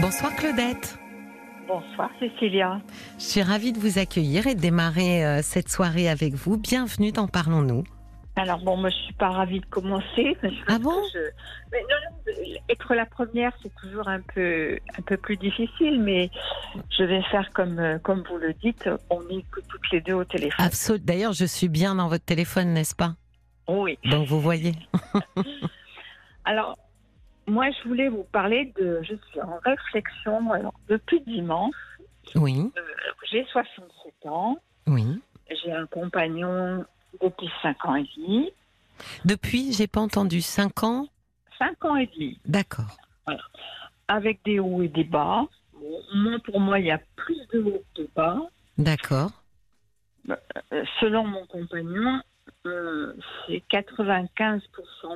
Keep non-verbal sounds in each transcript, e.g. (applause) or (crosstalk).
Bonsoir Claudette. Bonsoir Cécilia. Je suis ravie de vous accueillir et de démarrer euh, cette soirée avec vous. Bienvenue dans Parlons-nous. Alors bon, moi je suis pas ravie de commencer. parce Ah bon je- mais non, non, Être la première, c'est toujours un peu un peu plus difficile, mais je vais faire comme euh, comme vous le dites. On est que toutes les deux au téléphone. Absol- D'ailleurs, je suis bien dans votre téléphone, n'est-ce pas? Oui. Donc vous voyez. (laughs) (laughs) Alors moi, je voulais vous parler de. Je suis en réflexion. Alors depuis dimanche, Oui, euh, j'ai 67 ans. oui. J'ai un compagnon depuis 5 ans et demi. Depuis, j'ai pas entendu 5 ans. 5 ans et demi. D'accord. avec des hauts et des bas. Bon, moi, pour moi, il y a plus de hauts que de bas. D'accord. Euh, selon mon compagnon, euh, c'est 95%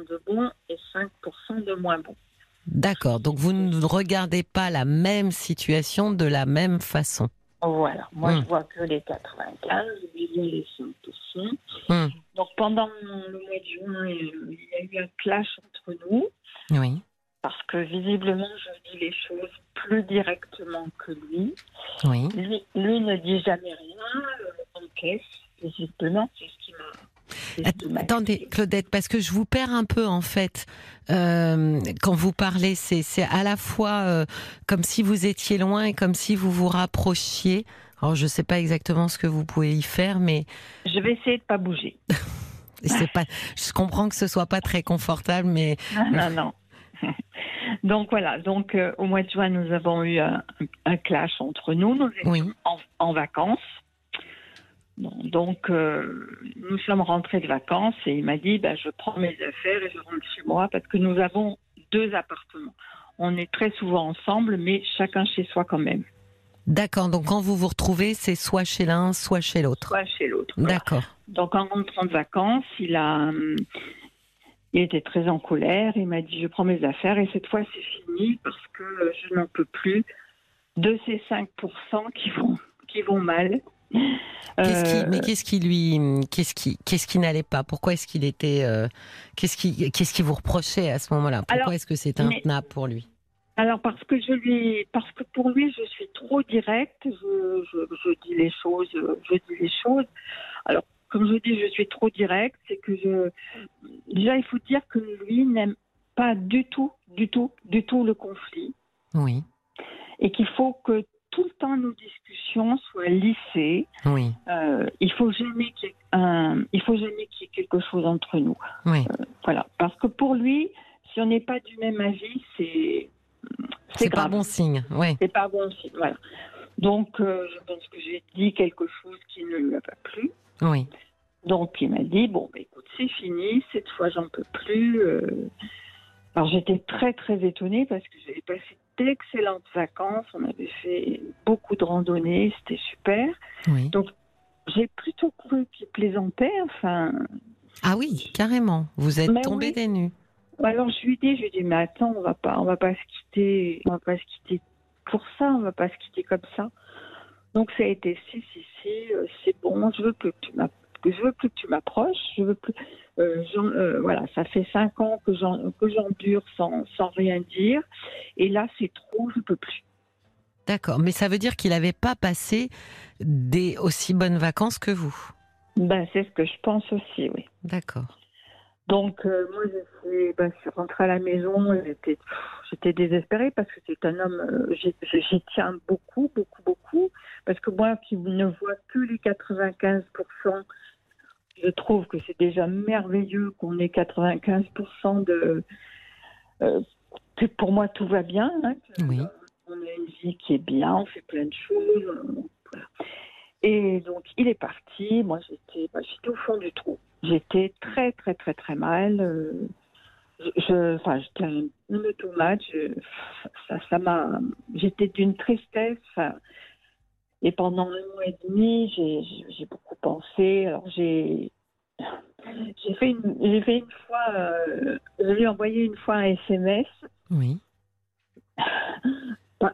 de bons et 5% de moins bons. D'accord. Donc vous ne regardez pas la même situation de la même façon. Voilà, moi Hmm. je vois que les 95, oubliez les 5%. Hmm. Donc pendant le mois de juin, il y a eu un clash entre nous Oui. parce que visiblement je dis les choses plus directement que lui. Oui. Lui, lui ne dit jamais rien, euh, encaisse, visiblement, c'est ce qui m'a. Attendez. Claudette, parce que je vous perds un peu en fait. Euh, quand vous parlez, c'est à la fois euh, comme si vous étiez loin et comme si vous vous rapprochiez. Alors je sais pas exactement ce que vous pouvez y faire, mais Je vais essayer de pas bouger. (laughs) c'est pas. Je comprends que ce soit pas très confortable, mais (laughs) Non, non, non. (laughs) Donc voilà, donc euh, au mois de juin, nous avons eu un, un clash entre nous. Nous étions oui, en, en vacances. Bon, donc euh, nous sommes rentrés de vacances et il m'a dit bah, je prends mes affaires et je rentre chez moi parce que nous avons deux appartements. On est très souvent ensemble, mais chacun chez soi quand même, d'accord. Donc quand vous vous retrouvez, c'est soit chez l'un, soit chez l'autre. soit chez l'autre. Voilà. D'accord. Donc en rentrant de vacances, il a, hum, il était très en colère. Il m'a dit je prends mes affaires et cette fois c'est fini parce que je n'en peux plus de ces 5% qui vont qui vont mal. Qu'est-ce qui, Euh, mais qu'est-ce qui lui, qu'est-ce qui, qu'est-ce qui n'allait pas? Pourquoi est-ce qu'il était, euh, qu'est-ce qui, qu'est-ce qui vous reprochait à ce moment-là? Pourquoi est-ce que c'était mais- intenable pour lui? Alors parce que je lui, parce que pour lui je suis trop directe. Je, je, je dis les choses, je dis les choses. Alors comme je dis je suis trop directe, c'est que je déjà il faut dire que lui n'aime pas du tout, du tout, du tout le conflit. Oui, et qu'il faut que tout le temps nos discussions soient lissées. oui, Euh, il faut jamais qu'il y ait y quelque chose entre nous. oui. Voilà, parce que pour lui, si on n'est pas du même avis, c'est C'est pas bon signe. Oui, C'est pas bon signe. Voilà. Donc, euh, je pense que j'ai dit quelque chose qui ne lui a pas plu. oui. Donc, il m'a dit bon, bah, écoute, c'est fini. Cette fois, j'en peux plus. euh. Alors, j'étais très très étonnée parce que j'avais passé d'excellentes vacances. On avait fait beaucoup de randonnées, c'était super. oui. J'ai plutôt cru qu'il plaisantait. Enfin, Ah oui, carrément. Vous êtes Mais tombé oui. des nues. alors je lui dis, je lui dis, mais attends, on va pas, on va pas se quitter, on va pas se quitter pour ça, on va pas se quitter comme ça. Donc ça a été si si si, euh, c'est bon, je veux plus que tu m'app- que je veux plus que tu m'approches, je veux plus. Euh, euh, voilà, ça fait cinq ans que j'en que j'endure sans sans rien dire, et là c'est trop, je peux plus. D'accord. Mais ça veut dire qu'il n'avait pas passé des aussi bonnes vacances que vous? Ben c'est ce que je pense aussi, oui. D'accord. Donc euh, moi je suis, ben, je suis rentrée à la maison, j'étais désespérée parce que c'est un homme, euh, j'y j'y tiens beaucoup, beaucoup, beaucoup, parce que moi qui ne vois que les 95%, je trouve que c'est déjà merveilleux qu'on ait 95% de... euh, que pour moi tout va bien, hein, que, Oui. on a une vie qui est bien, on fait plein de choses. voilà. Et donc il est parti, moi j'étais ben, j'étais au fond du trou. J'étais très très très très mal. euh, je, enfin, j'étais un- une automate. je- ça, ça m'a. J'étais d'une tristesse. et pendant un mois et demi, j'ai beaucoup pensé. Alors j'ai j'ai fait une j'ai fait une fois. euh, je lui ai envoyé une fois un SMS. Oui.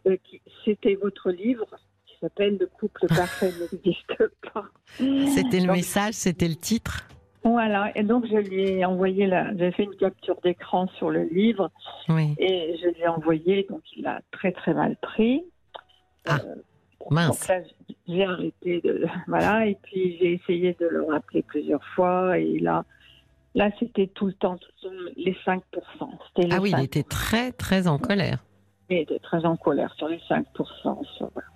Euh, C'était votre livre qui s'appelle Le couple parfait (laughs) n'existe pas. C'était le Donc, message, c'était le titre? Voilà, et donc je lui ai envoyé la. J'ai fait une capture d'écran sur le livre Oui. et je lui ai envoyé, donc il a très très mal pris. Ah, mince. Donc là, j'ai arrêté de. Voilà, et puis j'ai essayé de le rappeler plusieurs fois et là, là c'était tout le temps les 5%. C'était les Ah oui, il 5%. était très très en colère. Il était très en colère sur les 5%. sur- voilà.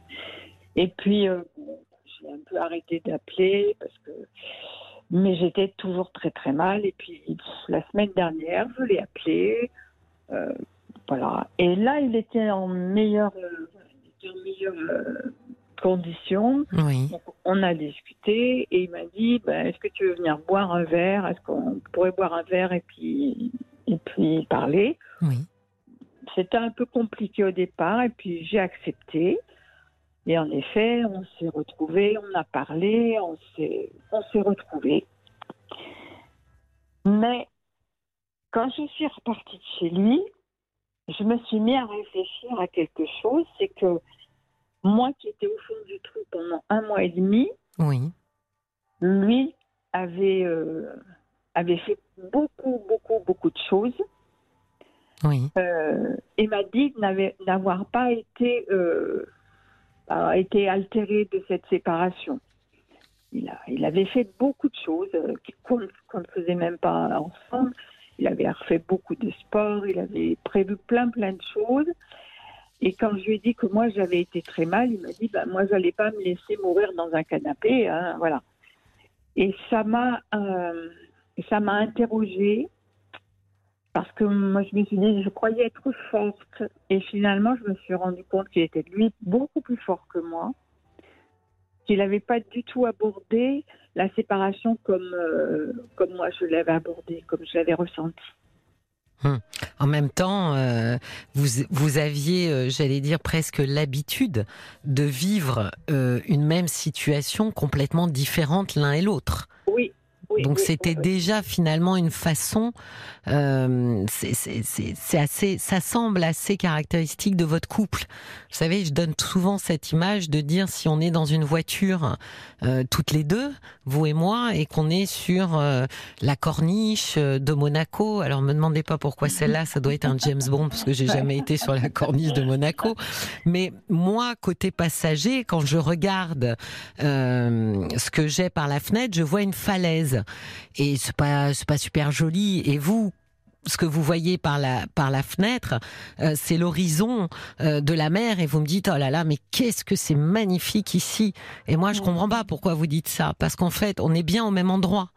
Et puis, euh, j'ai un peu arrêté d'appeler parce que. Mais j'étais toujours très très mal. Et puis, la semaine dernière, je l'ai appelé. euh, voilà. Et là, il était en meilleure, euh, il était en meilleure euh, condition. Oui. Donc, on a discuté et il m'a dit ben, Est-ce que tu veux venir boire un verre? Est-ce qu'on pourrait boire un verre et puis, et puis parler? Oui. c'était un peu compliqué au départ et puis j'ai accepté. Et en effet, on s'est retrouvés, on a parlé, on s'est, on s'est retrouvés. Mais quand je suis repartie de chez lui, je me suis mis à réfléchir à quelque chose, c'est que moi qui étais au fond du trou pendant un mois et demi, Oui. lui avait, euh, avait fait beaucoup, beaucoup, beaucoup de choses Oui. euh, et m'a dit n'avoir pas été, euh, été altéré de cette séparation. Il, a, il avait fait beaucoup de choses euh, qu'on qu'on ne faisait même pas ensemble. Il avait refait beaucoup de sport, il avait prévu plein plein de choses. Et quand je lui ai dit que moi j'avais été très mal, il m'a dit bah, moi j'allais pas me laisser mourir dans un canapé, hein, voilà. Et ça m'a euh, ça m'a interrogée parce que moi, je me suis dit, je croyais être forte. Et finalement, je me suis rendu compte qu'il était, lui, beaucoup plus fort que moi. Qu'il n'avait pas du tout abordé la séparation comme, euh, comme moi, je l'avais abordée, comme je l'avais ressenti. En même temps, euh, vous, vous aviez, euh, j'allais dire, presque l'habitude de vivre une même situation complètement différente l'un et l'autre. Oui. Donc oui, c'était oui, déjà finalement une façon, euh, c'est assez, ça semble assez caractéristique de votre couple. Vous savez, je donne souvent cette image de dire si on est dans une voiture euh, toutes les deux, vous et moi, et qu'on est sur euh, la corniche euh, de Monaco. Alors me demandez pas pourquoi celle-là, ça doit être un James Bond parce que j'ai jamais été sur la corniche de Monaco. Mais moi, côté passager, quand je regarde euh, ce que j'ai par la fenêtre, je vois une falaise et c'est pas c'est pas super joli. Et vous, ce que vous voyez par la par la fenêtre, euh, c'est l'horizon euh, de la mer et vous me dites oh là là mais qu'est-ce que c'est magnifique ici. Et moi je comprends pas pourquoi vous dites ça parce qu'en fait on est bien au même endroit,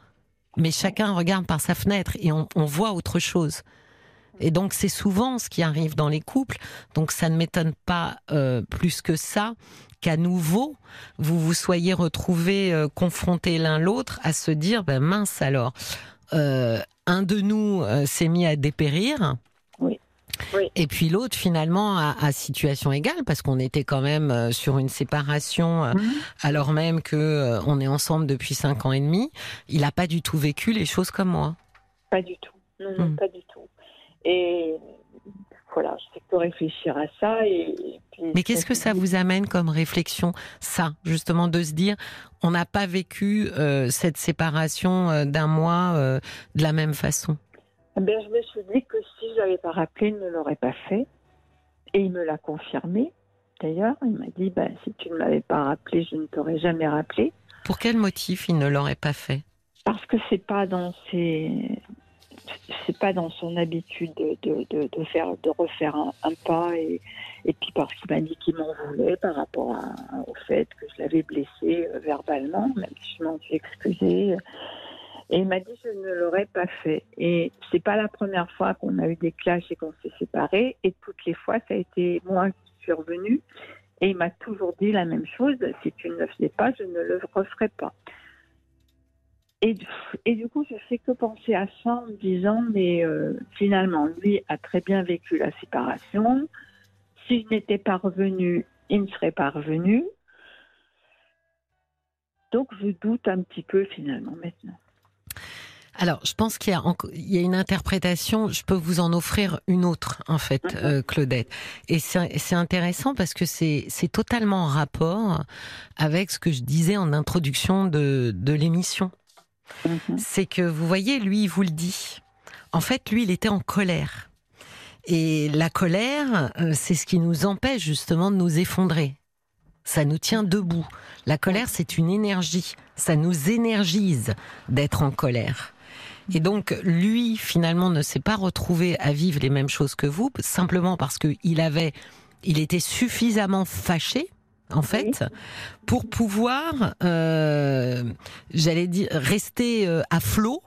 mais chacun regarde par sa fenêtre et on, on voit autre chose. Et donc c'est souvent ce qui arrive dans les couples. Donc ça ne m'étonne pas euh, plus que ça qu'à nouveau vous vous soyez retrouvés euh, confrontés l'un l'autre à se dire ben mince alors euh, un de nous s'est mis à dépérir. Oui. Oui. Et puis l'autre finalement à, à situation égale parce qu'on était quand même sur une séparation Mhm. alors même que euh, on est ensemble depuis cinq ans et demi. Il n'a pas du tout vécu les choses comme moi. Pas du tout. Non, non, Mm. pas du tout. Et voilà, je fais que réfléchir à ça. Et, et puis, Mais qu'est-ce que ça vous amène comme réflexion, ça, justement, de se dire, on n'a pas vécu euh, cette séparation euh, d'un mois euh, de la même façon? Ben, je me suis dit que si je l'avais pas rappelé, il ne l'aurait pas fait. Et il me l'a confirmé. D'ailleurs, il m'a dit ben, si tu ne m'avais pas rappelé, je ne t'aurais jamais rappelé. Pour quel motif il ne l'aurait pas fait? Parce que c'est pas dans ses. C'est pas dans son habitude de, de, faire, de refaire un, pas et, puis parce qu'il m'a dit qu'il m'en voulait par rapport à- au fait que je l'avais blessé euh, verbalement, même si je m'en suis excusée. Et il m'a dit je ne l'aurais pas fait. Et c'est pas la première fois qu'on a eu des clashs et qu'on s'est séparés. Et toutes les fois, ça a été moi qui suis revenue. Et il m'a toujours dit la même chose si tu ne le faisais pas, je ne le referai pas. Et, du- et du coup, je fais que penser à ça en me disant, mais euh, finalement, lui a très bien vécu la séparation. Si je n'étais pas revenue, il ne serait pas revenu. Donc, je doute un petit peu finalement maintenant. Alors, je pense qu'il y a, y une interprétation. Je peux vous en offrir une autre, en fait, euh, Claudette. Et c'est intéressant parce que c'est c'est totalement en rapport avec ce que je disais en introduction de, de l'émission. Mhm. c'est que vous voyez, lui, il vous le dit. En fait, lui, il était en colère. Et la colère, euh, c'est ce qui nous empêche justement de nous effondrer. Ça nous tient debout. La colère, c'est une énergie. Ça nous énergise d'être en colère. Et donc, lui, finalement, ne s'est pas retrouvé à vivre les mêmes choses que vous, simplement parce qu'il avait, il était suffisamment fâché, en fait, pour pouvoir, euh, j'allais dire, rester euh, à flot,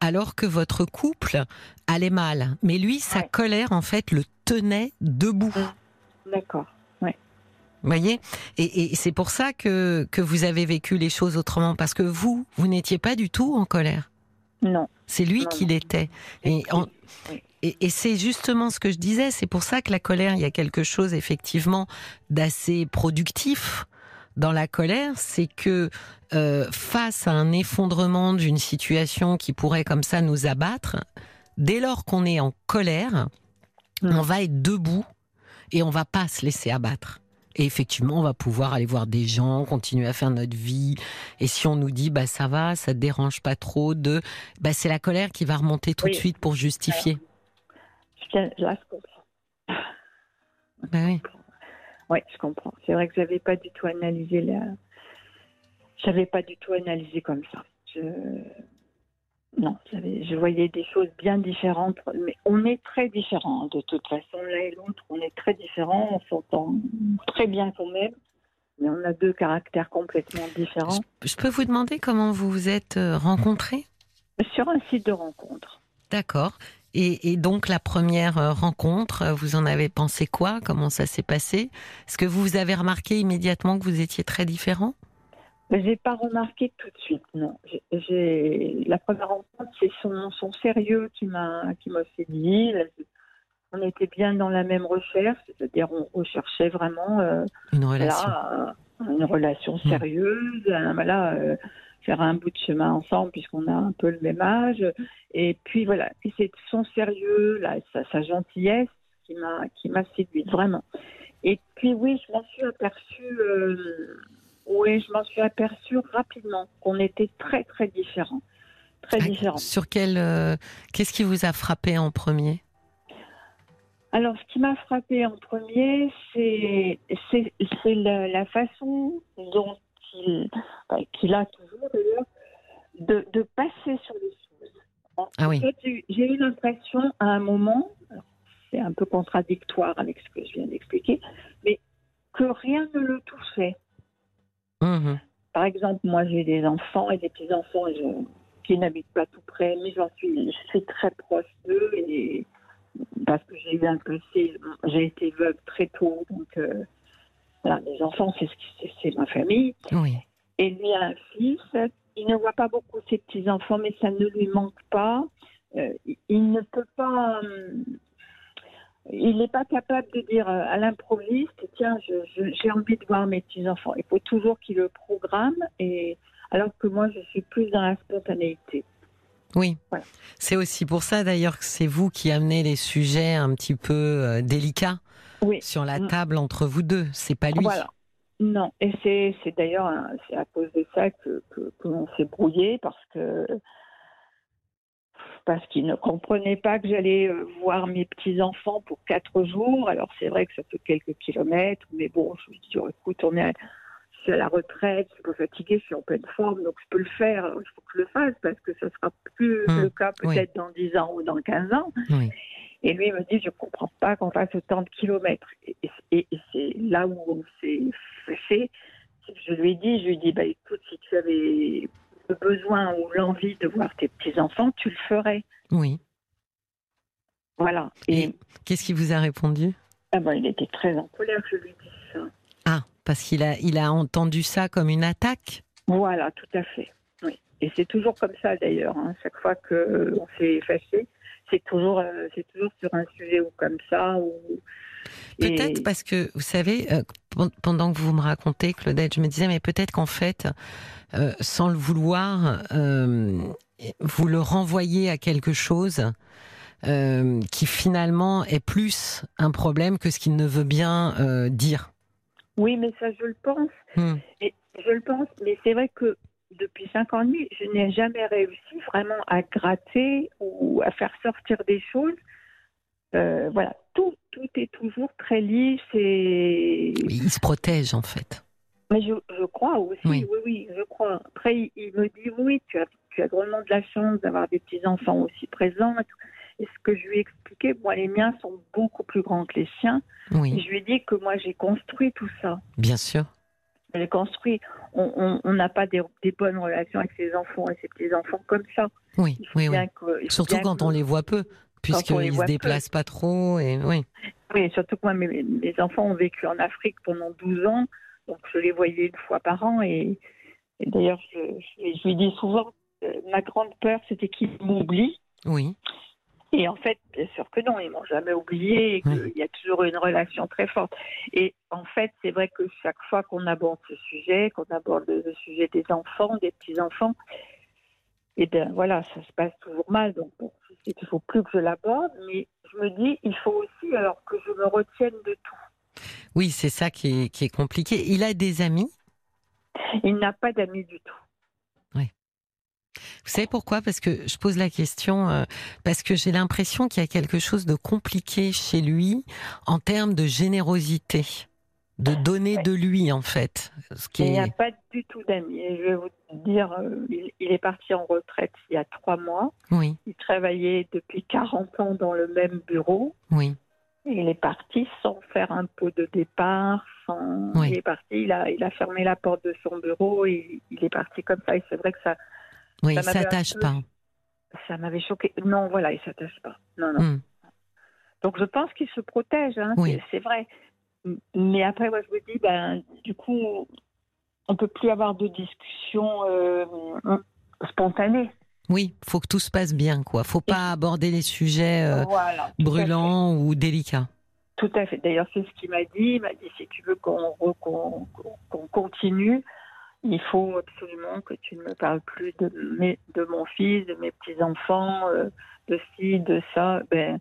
alors que votre couple allait mal. Mais lui, sa Ouais. colère, en fait, le tenait debout. D'accord. Vous voyez? Et, et c'est pour ça que, que vous avez vécu les choses autrement, parce que vous, vous n'étiez pas du tout en colère. Non. C'est lui qui l'était. Et, en- Oui. Et, et c'est justement ce que je disais. C'est pour ça que la colère, il y a quelque chose effectivement d'assez productif dans la colère. C'est que euh, face à un effondrement d'une situation qui pourrait comme ça nous abattre, dès lors qu'on est en colère, Mm. on va être debout et on va pas se laisser abattre. Et effectivement, on va pouvoir aller voir des gens, continuer à faire notre vie. Et si on nous dit, bah ça va, ça te dérange pas trop de, bah c'est la colère qui va remonter tout Oui. de suite pour justifier. Je- Là, je comprends. Bah oui. Oui, je comprends. C'est vrai que j'avais pas du tout analysé la. J'avais pas du tout analysé comme ça. Je... Non, je voyais des choses bien différentes. Mais on est très différents de toute façon. L'un et l'autre, on est très différents. On s'entend très bien quand même. Mais on a deux caractères complètement différents. Je peux vous demander comment vous vous êtes euh, rencontrés? Sur un site de rencontre. D'accord. Et, et donc la première euh, rencontre, euh, vous en avez pensé quoi? Comment ça s'est passé? Est-ce que vous avez remarqué immédiatement que vous étiez très différents Mais j'ai pas remarqué tout de suite, non. La première rencontre, c'est son, son sérieux qui m'a qui m'a séduit. On était bien dans la même recherche, c'est-à-dire on recherchait vraiment euh, Une relation. là, euh, une relation sérieuse, euh, voilà, euh, faire un bout de chemin ensemble puisqu'on a un peu le même âge. Et puis voilà, et c'est son sérieux, là, sa, sa gentillesse qui m'a qui m'a séduite vraiment. Et puis oui, je m'en suis aperçue. euh, oui, je m'en suis aperçue rapidement qu'on était très très différents, très Ah, différents. Sur quel euh, Qu'est-ce qui vous a frappé en premier? Alors, ce qui m'a frappé en premier, c'est la, la façon dont enfin, qu'il a toujours d'ailleurs de, de passer sur les choses. En Ah oui. fait, j'ai eu l'impression à un moment, c'est un peu contradictoire avec ce que je viens d'expliquer, mais que rien ne le touchait. Mhm. Par exemple, moi j'ai des enfants et des petits-enfants qui n'habitent pas tout près, mais j'en suis, je suis très proche d'eux et parce que j'ai eu un passé, j'ai été veuve très tôt, donc euh, voilà, les enfants c'est ma famille. Oui. Et lui a un fils, il ne voit pas beaucoup ses petits-enfants, mais ça ne lui manque pas. Euh, il- ne peut pas. hum, il n'est pas capable de dire euh, à l'improviste tiens, j'ai envie de voir mes petits-enfants. Il faut toujours qu'il le programme, et, alors que moi, je suis plus dans la spontanéité. Oui. Voilà. C'est aussi pour ça d'ailleurs que c'est vous qui amenez les sujets un petit peu euh, délicats Oui. sur la Mm. table entre vous deux. C'est pas lui. Voilà. Non, et c'est c'est d'ailleurs c'est à cause de ça que que, que l'on s'est brouillé parce que parce qu'il ne comprenait pas que j'allais euh, voir mes petits enfants pour quatre jours. Alors c'est vrai que ça fait quelques kilomètres, mais bon, je me dis oh, écoute, on est à, je suis à la retraite, je suis pas fatiguée, je suis en pleine forme, donc je peux le faire. Il faut que je le fasse parce que ça sera plus Hmm, le cas oui. peut-être dans 10 ans ou dans 15 ans. Oui. Et lui il me dit, je comprends pas qu'on fasse autant de kilomètres. Et, et- et c'est là où on s'est fâché. Je lui ai dit, je lui ai dit, bah, écoute, si tu avais le besoin ou l'envie de voir tes petits-enfants, tu le ferais. Oui. Voilà. Et, Et qu'est-ce qu'il vous a répondu? Ah ben, il était très en colère, je lui ai dit ça. Ah, parce qu'il a, il a entendu ça comme une attaque? Voilà, tout à fait. Oui. Et c'est toujours comme ça d'ailleurs. hein. Chaque fois qu'on s'est fâché, c'est toujours, euh, c'est toujours sur un sujet ou comme ça. Ou... Peut-être Et- parce que, vous savez, euh, pen- pendant que vous me racontez, Claudette, je me disais, mais peut-être qu'en fait, euh, sans le vouloir, euh, vous le renvoyez à quelque chose euh, qui finalement est plus un problème que ce qu'il ne veut bien dire. Oui, mais ça, je le pense. Hmm. Et je le pense, mais c'est vrai que depuis cinq ans et demi, je n'ai jamais réussi vraiment à gratter ou à faire sortir des choses. Euh, voilà, tout, tout est toujours très lisse et. Il se protège en fait. Mais je, je crois aussi, oui. oui, je crois. Après, il me dit oui, tu as, tu as drôlement de la chance d'avoir des petits-enfants aussi présents. Et ce que je lui ai expliqué, moi, les miens sont beaucoup plus grands que les siens. Oui. Et je lui ai dit que moi, j'ai construit tout ça. Bien sûr. J'ai construit. On n'a pas des, des, bonnes relations avec ses enfants et ses petits-enfants comme ça. Oui, oui, oui. Que, Surtout quand que, on les voit peu, puisqu'ils ne se déplacent peu. pas trop. Et, oui. oui, surtout que moi, mes, mes, enfants ont vécu en Afrique pendant 12 ans. Donc, je les voyais une fois par an. Et, et d'ailleurs, je, je, je, lui dis souvent, euh, ma grande peur, c'était qu'ils m'oublient. Oui. Et en fait, bien sûr que non, ils m'ont jamais oublié et qu'il y a toujours une relation très forte. Et en fait, c'est vrai que chaque fois qu'on aborde ce sujet, qu'on aborde le sujet des enfants, des petits-enfants, et bien voilà, ça se passe toujours mal. Donc bon, sais qu'il faut plus que je l'aborde, mais je me dis, il faut aussi alors que je me retienne de tout. Oui, c'est ça qui est, qui est compliqué. Il a des amis? Il n'a pas d'amis du tout. Vous savez pourquoi? Parce que je pose la question, euh, parce que j'ai l'impression qu'il y a quelque chose de compliqué chez lui en termes de générosité, de donner ouais. de lui en fait. Ce qui il n'y est... a pas du tout d'amis. Je vais vous dire, euh, il, il, est parti en retraite il y a trois mois. Oui. Il travaillait depuis 40 ans dans le même bureau. Oui. Et il est parti sans faire un pot de départ, sans... Oui. Il est parti, il a, il a fermé la porte de son bureau et il est parti comme ça. Et c'est vrai que ça oui, il s'attache peu... pas. Ça m'avait choqué. Non, voilà, il s'attache pas. Non, non. Mm. Donc je pense qu'il se protège, hein, oui. c'est vrai. Mais après, moi, je me dis, ben, du coup, on peut plus avoir de discussion euh, spontanée. Oui, faut que tout se passe bien, quoi. Faut pas Et... aborder les sujets euh, voilà, brûlants ou délicats. Tout à fait. D'ailleurs, c'est ce qu'il m'a dit. Il m'a dit si tu veux qu'on qu qu continue, il faut absolument que tu ne me parles plus de, mes, de mon fils, de mes petits-enfants, euh, de ci, de ça, ben,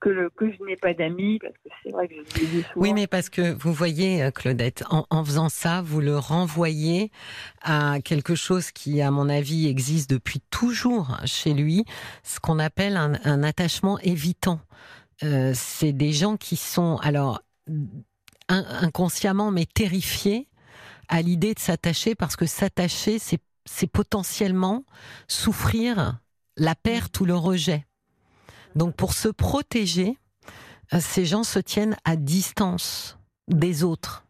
que, je n'ai pas d'amis, parce que c'est vrai que je le dis souvent. Oui, mais parce que vous voyez, euh, Claudette, en, faisant ça, vous le renvoyez à quelque chose qui, à mon avis, existe depuis toujours chez lui, ce qu'on appelle un, un, attachement évitant. Euh, c'est des gens qui sont, alors, inconsciemment, mais terrifiés à l'idée de s'attacher parce que s'attacher, c'est potentiellement souffrir la perte ou le rejet. Donc pour se protéger, euh, ces gens se tiennent à distance des autres.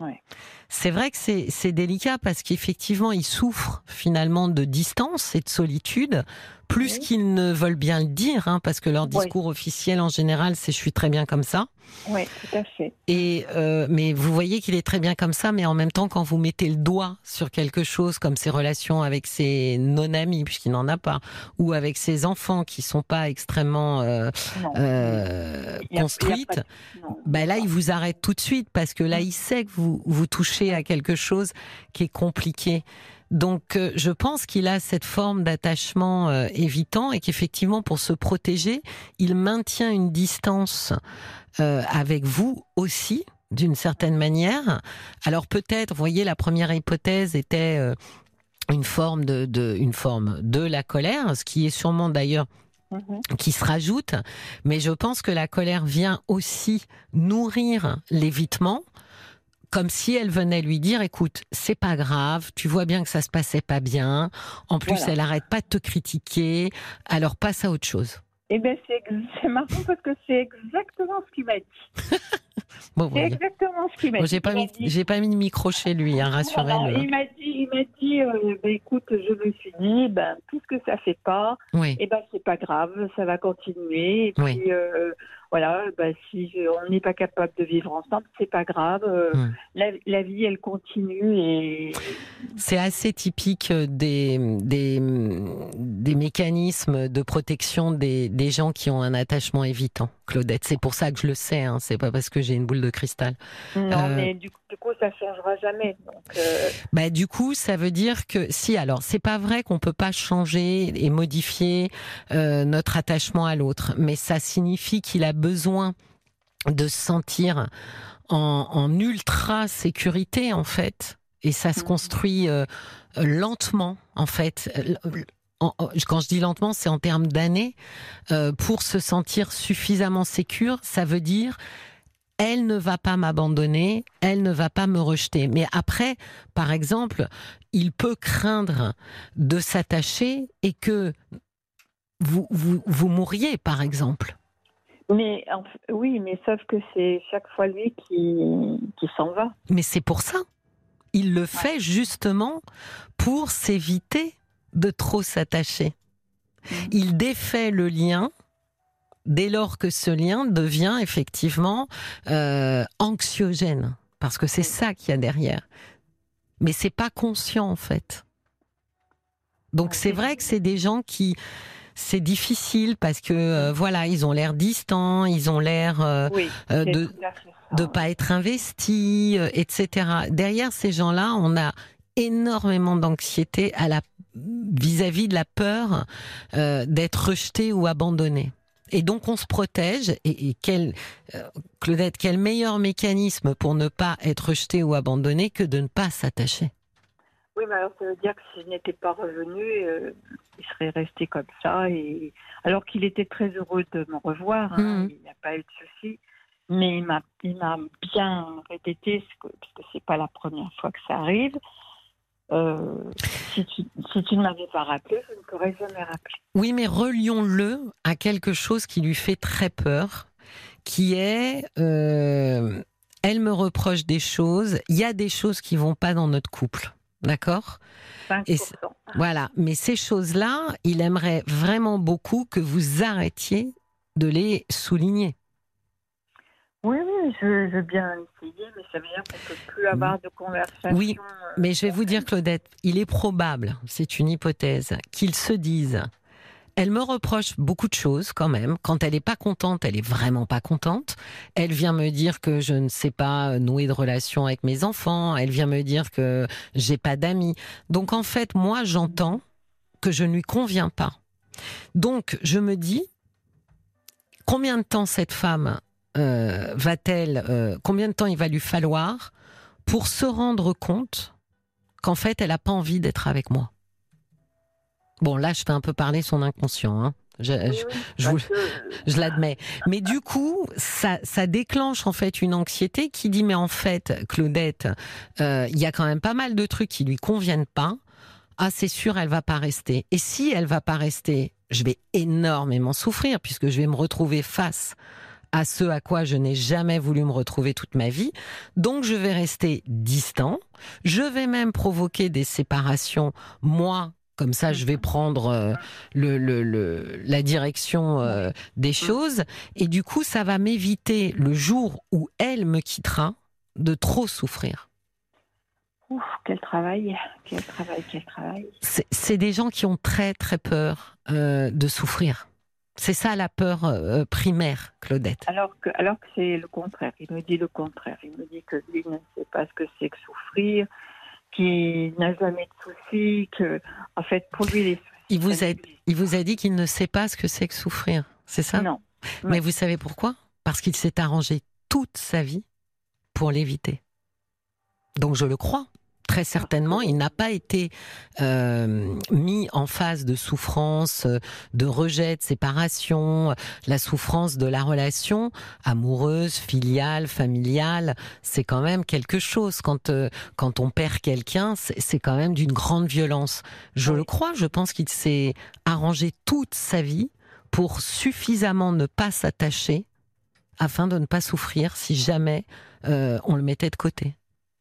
Ouais. C'est vrai que c'est délicat parce qu'effectivement, ils souffrent finalement de distance et de solitude, plus oui. qu'ils ne veulent bien le dire, hein, parce que leur discours oui. officiel en général, c'est je suis très bien comme ça. Oui, tout à fait. Et euh, mais vous voyez qu'il est très bien comme ça, mais en même temps, quand vous mettez le doigt sur quelque chose comme ses relations avec ses non-amis, puisqu'il n'en a pas, ou avec ses enfants qui sont pas extrêmement euh, euh, construites, bah là, il vous arrête tout de suite parce que là, il sait que vous vous touchez à quelque chose qui est compliqué. Donc, euh, je pense qu'il a cette forme d'attachement euh, évitant et qu'effectivement, pour se protéger, il maintient une distance euh, avec vous aussi, d'une certaine manière. Alors peut-être, vous voyez, la première hypothèse était une forme de, de, une forme de la colère, ce qui est sûrement d'ailleurs Mhm. qui se rajoute, mais je pense que la colère vient aussi nourrir l'évitement comme si elle venait lui dire écoute, c'est pas grave, tu vois bien que ça se passait pas bien. En plus, Voilà. elle arrête pas de te critiquer. Alors passe à autre chose. Eh bien, c'est c'est marrant parce que c'est exactement ce qu'il m'a dit. (laughs) Bon, C'est exactement ce qu'il m'a Bon, dit. j'ai pas mis, j'ai pas mis de micro chez lui, hein, rassurez-le. il m'a dit, il m'a dit, euh, ben, écoute, je me suis dit, ben, puisque ça fait pas, Oui, eh ben, c'est pas grave, ça va continuer. Et puis, Oui. euh, voilà, ben, si on n'est pas capable de vivre ensemble, c'est pas grave. euh, la, la vie, elle continue et c'est assez typique des, des, des mécanismes de protection des, des gens qui ont un attachement évitant, Claudette. C'est pour ça que je le sais, hein, c'est pas parce que j'ai une boule de cristal. non, Euh, mais du, du coup, ça changera jamais. Donc, euh, Bah, du coup, ça veut dire que si, alors, c'est pas vrai qu'on peut pas changer et modifier euh, notre attachement à l'autre, mais ça signifie qu'il a besoin de se sentir en, en ultra sécurité, en fait. et ça se Mhm. construit euh, lentement en fait. En- en- quand je dis lentement, c'est en termes d'années. Euh, pour se sentir suffisamment sécure, ça veut dire elle ne va pas m'abandonner, elle ne va pas me rejeter. Mais après, par exemple, il peut craindre de s'attacher et que vous, vous, vous mourriez, par exemple. Mais oui, mais sauf que c'est chaque fois lui qui, qui s'en va. Mais c'est pour ça. Il le fait justement pour s'éviter de trop s'attacher. Mhm. Il défait le lien dès lors que ce lien devient effectivement euh, anxiogène. Parce que c'est ça qu'il y a derrière. Mais c'est pas conscient en fait. Donc c'est vrai que c'est des gens qui c'est difficile parce que euh, voilà ils ont l'air distants, ils ont l'air euh, Oui, euh, de de pas être investi, euh, etc. Derrière ces gens-là, on a énormément d'anxiété à la vis-à-vis de la peur d'être rejeté ou abandonné. Et donc on se protège. Et, et quel, euh, Claudette, quel meilleur mécanisme pour ne pas être rejeté ou abandonné que de ne pas s'attacher? Oui, mais alors ça veut dire que s'il n'était pas revenu, euh, il serait resté comme ça. Et... Alors qu'il était très heureux de me revoir, hein, Mhm. il n'y a pas eu de souci. Mais il m'a, il m'a bien répété, parce que c'est pas la première fois que ça arrive. Euh, si, tu, si tu ne m'avais pas rappelé, je ne t'aurais jamais rappelé. Oui, mais relions-le à quelque chose qui lui fait très peur, qui est, euh, elle me reproche des choses. Il y a des choses qui vont pas dans notre couple, d'accord? 5%. Et c'est- Voilà. Mais ces choses-là, il aimerait vraiment beaucoup que vous arrêtiez de les souligner. Oui, oui, je, je veux bien essayer, mais ça veut dire qu'on ne peut plus avoir de conversation. Oui, euh, Mais je vais vous dire, Claudette, il est probable, c'est une hypothèse, qu'ils se disent. Elle me reproche beaucoup de choses quand même. Quand elle est pas contente, elle est vraiment pas contente. Elle vient me dire que je ne sais pas nouer de relation avec mes enfants. Elle vient me dire que j'ai pas d'amis. Donc en fait, moi, j'entends que je ne lui conviens pas. Donc je me dis, combien de temps cette femme euh, va-t-elle, euh, combien de temps il va lui falloir pour se rendre compte qu'en fait, elle n'a pas envie d'être avec moi? Bon, là, je fais un peu parler son inconscient. Hein. Je, vous- l'admets. Mais du coup, ça, ça déclenche en fait une anxiété qui dit mais en fait, Claudette, euh, il y a quand même pas mal de trucs qui lui conviennent pas. Ah, c'est sûr, elle va pas rester. Et si elle va pas rester, je vais énormément souffrir puisque je vais me retrouver face à ce à quoi je n'ai jamais voulu me retrouver toute ma vie. Donc je vais rester distant. Je vais même provoquer des séparations, moi. Comme ça, je vais prendre euh, le, le, le- la direction euh, des choses. Et du coup, ça va m'éviter le jour où elle me quittera de trop souffrir. Ouf, quel travail, quel travail, quel travail. C'est c'est des gens qui ont très très peur euh, de souffrir. C'est ça la peur euh, primaire, Claudette. Alors que, alors que c'est le contraire. Il me dit le contraire. Il me dit que lui ne sait pas ce que c'est que souffrir, qu'il n'a jamais de soucis, que, en fait, pour lui, les soucis. Il vous a, il vous a dit qu'il ne sait pas ce que c'est que souffrir. C'est ça? Non. Mais vous savez pourquoi? Parce qu'il s'est arrangé toute sa vie pour l'éviter. Donc je le crois. Très certainement, il n'a pas été euh, mis en phase de souffrance, de rejet, de séparation, la souffrance de la relation amoureuse, filiale, familiale. C'est quand même quelque chose. Quand euh, quand on perd quelqu'un, c'est c'est quand même d'une grande violence. Je Oui. le crois. Je pense qu'il s'est arrangé toute sa vie pour suffisamment ne pas s'attacher afin de ne pas souffrir si jamais euh, on le mettait de côté.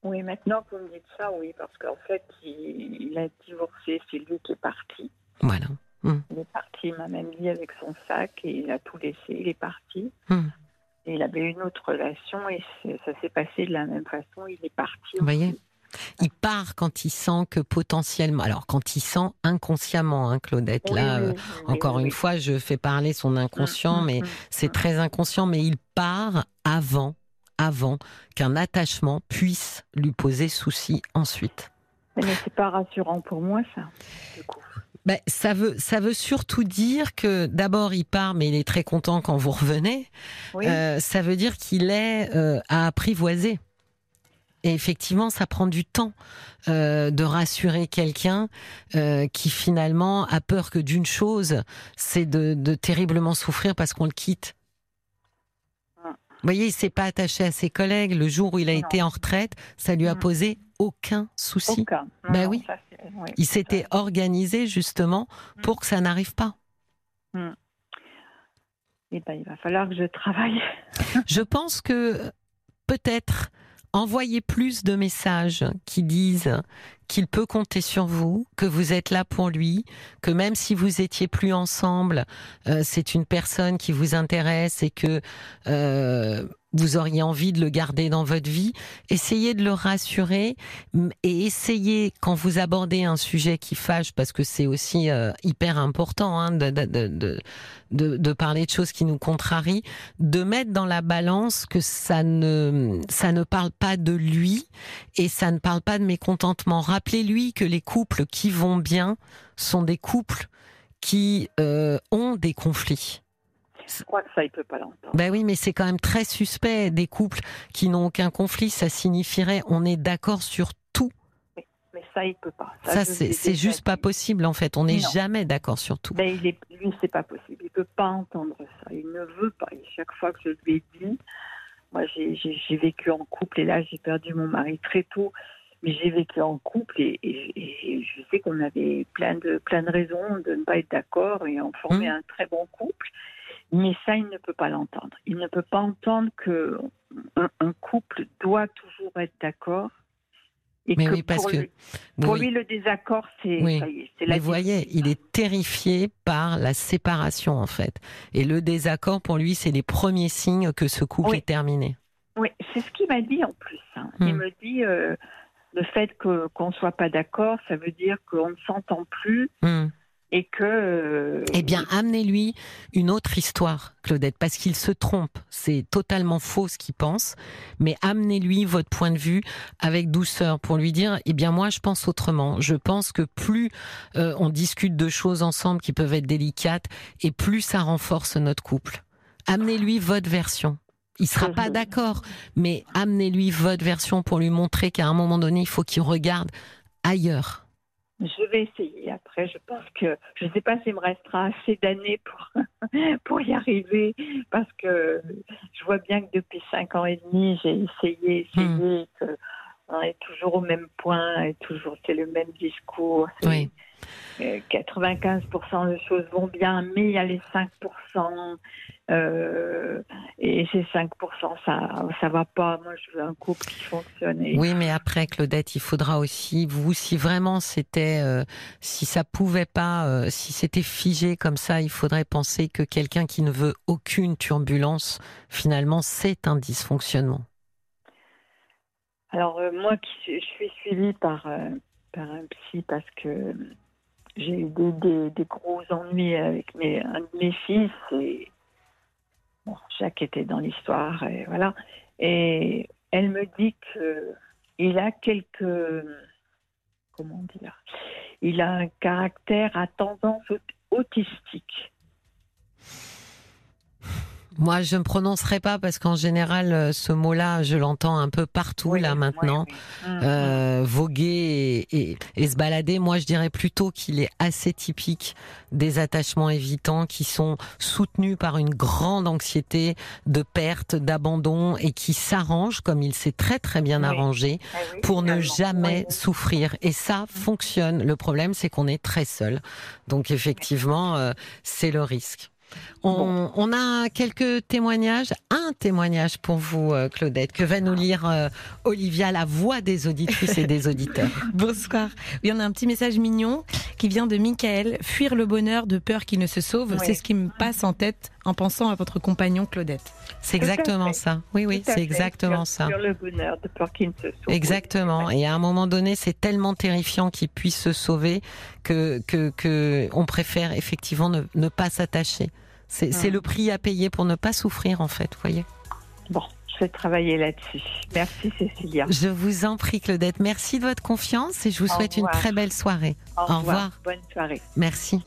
Oui, maintenant que vous me dites ça, oui, parce qu'en fait, il, il a divorcé, c'est lui qui est parti. Voilà. Il est parti, il m'a même dit avec son sac et il a tout laissé, il est parti. Hmm. Il avait une autre relation et ça s'est passé de la même façon, il est parti. Vous voyez Il part quand il sent que potentiellement, alors quand il sent inconsciemment, hein, Claudette, Oui, là, oui, euh, oui, encore une fois, je fais parler son inconscient, Mm, mais c'est très inconscient, mais il part avant, avant qu'un attachement puisse lui poser souci ensuite. Mais c'est pas rassurant pour moi, ça, du coup. Ben, ça veut, ça veut surtout dire que d'abord il part, mais il est très content quand vous revenez. Oui, Euh, ça veut dire qu'il est euh, à apprivoiser. Et effectivement, ça prend du temps euh, de rassurer quelqu'un euh, qui finalement a peur que d'une chose, c'est de, de terriblement souffrir parce qu'on le quitte. Mm. Vous voyez, il s'est pas attaché à ses collègues. Le jour où il a Non. été en retraite, ça lui a Mm. posé aucun souci. Aucun. Ben Non, oui. ça, oui. Il s'était organisé justement pour que ça n'arrive pas. Eh ben, il va falloir que je travaille. (laughs) Je pense que peut-être envoyer plus de messages qui disent qu'il peut compter sur vous, que vous êtes là pour lui, que même si vous étiez plus ensemble, euh, c'est une personne qui vous intéresse et que euh, vous auriez envie de le garder dans votre vie. Essayez de le rassurer et essayez quand vous abordez un sujet qui fâche, parce que c'est aussi euh, hyper important hein, de, de, de- de parler de choses qui nous contrarient, de mettre dans la balance que ça ne, ça ne parle pas de lui et ça ne parle pas de mécontentement. Rappelez-lui que les couples qui vont bien sont des couples qui euh, ont des conflits. Je crois que ça, il peut pas l'entendre. Ben oui, mais c'est quand même très suspect. Des couples qui n'ont aucun conflit, ça signifierait on est d'accord sur tout. Mais ça, il peut pas. Ça, c'est juste pas possible en fait. On n'est jamais d'accord sur tout. Ben, il est, lui, c'est pas possible. Il peut pas entendre ça. Il ne veut pas. Et chaque fois que je lui ai dit, moi, j'ai- vécu en couple et là, j'ai perdu mon mari très tôt. Mais j'ai vécu en couple et, et- et je sais qu'on avait plein de, plein de raisons de ne pas être d'accord et on formait Mhm. un très bon couple. Mais ça, il ne peut pas l'entendre. Il ne peut pas entendre que un, un couple doit toujours être d'accord. Et Mais que oui, parce pour que- lui, pour Oui. lui, le désaccord, c'est Oui. est, Mais vous voyez, il est terrifié par la séparation en fait. Et le désaccord pour lui, c'est les premiers signes que ce couple Oui. est terminé. Oui, c'est ce qu'il m'a dit en plus. hein. Il Hmm. me dit euh, le fait qu'on soit pas d'accord, ça veut dire qu'on ne s'entend plus Hmm. Et que. euh, Eh bien, amenez-lui une autre histoire, Claudette, parce qu'il se trompe. C'est totalement faux ce qu'il pense. Mais amenez-lui votre point de vue avec douceur pour lui dire, eh bien, moi, je pense autrement. Je pense que plus euh, on discute de choses ensemble qui peuvent être délicates, et plus ça renforce notre couple. Amenez-lui votre version. Il sera pas Mhm. d'accord, mais amenez-lui votre version pour lui montrer qu'à un moment donné, il faut qu'il regarde ailleurs. Je vais essayer. Après, je pense que je ne sais pas s'il me restera assez d'années pour (laughs) pour y arriver, parce que je vois bien que depuis cinq ans et demi, j'ai essayé, essayé, que on est toujours au même point, et toujours c'est le même discours. Oui. Euh, 95% de choses vont bien, mais il y a les 5%. euh, et ces 5%, ça ça va pas. Moi, je veux un couple qui fonctionne. et- Oui, mais après, Claudette, il faudra aussi, vous, si vraiment c'était, euh, si ça pouvait pas, euh, si c'était figé comme ça, il faudrait penser que quelqu'un qui ne veut aucune turbulence, finalement, c'est un dysfonctionnement. Alors, moi, qui je suis suivie par, par un psy parce que j'ai eu des, gros ennuis avec mes, un de mes fils. Et, Jacques était dans l'histoire, et voilà. Et elle me dit qu'il a quelques. Comment dire Il a un caractère à tendance aut- autistique. Moi, je ne prononcerai pas parce qu'en général, euh, ce mot-là, je l'entends un peu partout Oui, là maintenant. oui, oui. Mm, Euh, voguer et, et- et se balader, moi je dirais plutôt qu'il est assez typique des attachements évitants qui sont soutenus par une grande anxiété de perte, d'abandon et qui s'arrangent comme il s'est très très bien arrangé Ah pour ne jamais souffrir. Et ça fonctionne. Le problème c'est qu'on est très seul. Donc effectivement, euh, c'est le risque. On, on a quelques témoignages, un témoignage pour vous, euh, Claudette, que va nous lire euh, Olivia, la voix des auditrices et des (laughs) auditeurs. Bonsoir. Oui, on a un petit message mignon qui vient de Michael. Fuir le bonheur de peur qu'il ne se sauve, Oui. c'est ce qui me passe en tête en pensant à votre compagnon Claudette. C'est exactement ça. Oui, oui, c'est exactement Sur- ça. Sur le bonheur de peur qu'il ne se sauve. Exactement. Et à un moment donné, c'est tellement terrifiant qu'il puisse se sauver que, que, que on préfère effectivement ne, ne pas s'attacher. C'est Mm. le prix à payer pour ne pas souffrir, en fait, vous voyez. Bon, je vais travailler là-dessus. Merci Cécilia. Je vous en prie, Claudette. Merci de votre confiance et je vous Au souhaite une revoir. très belle soirée. Au, revoir. Bonne soirée. Merci.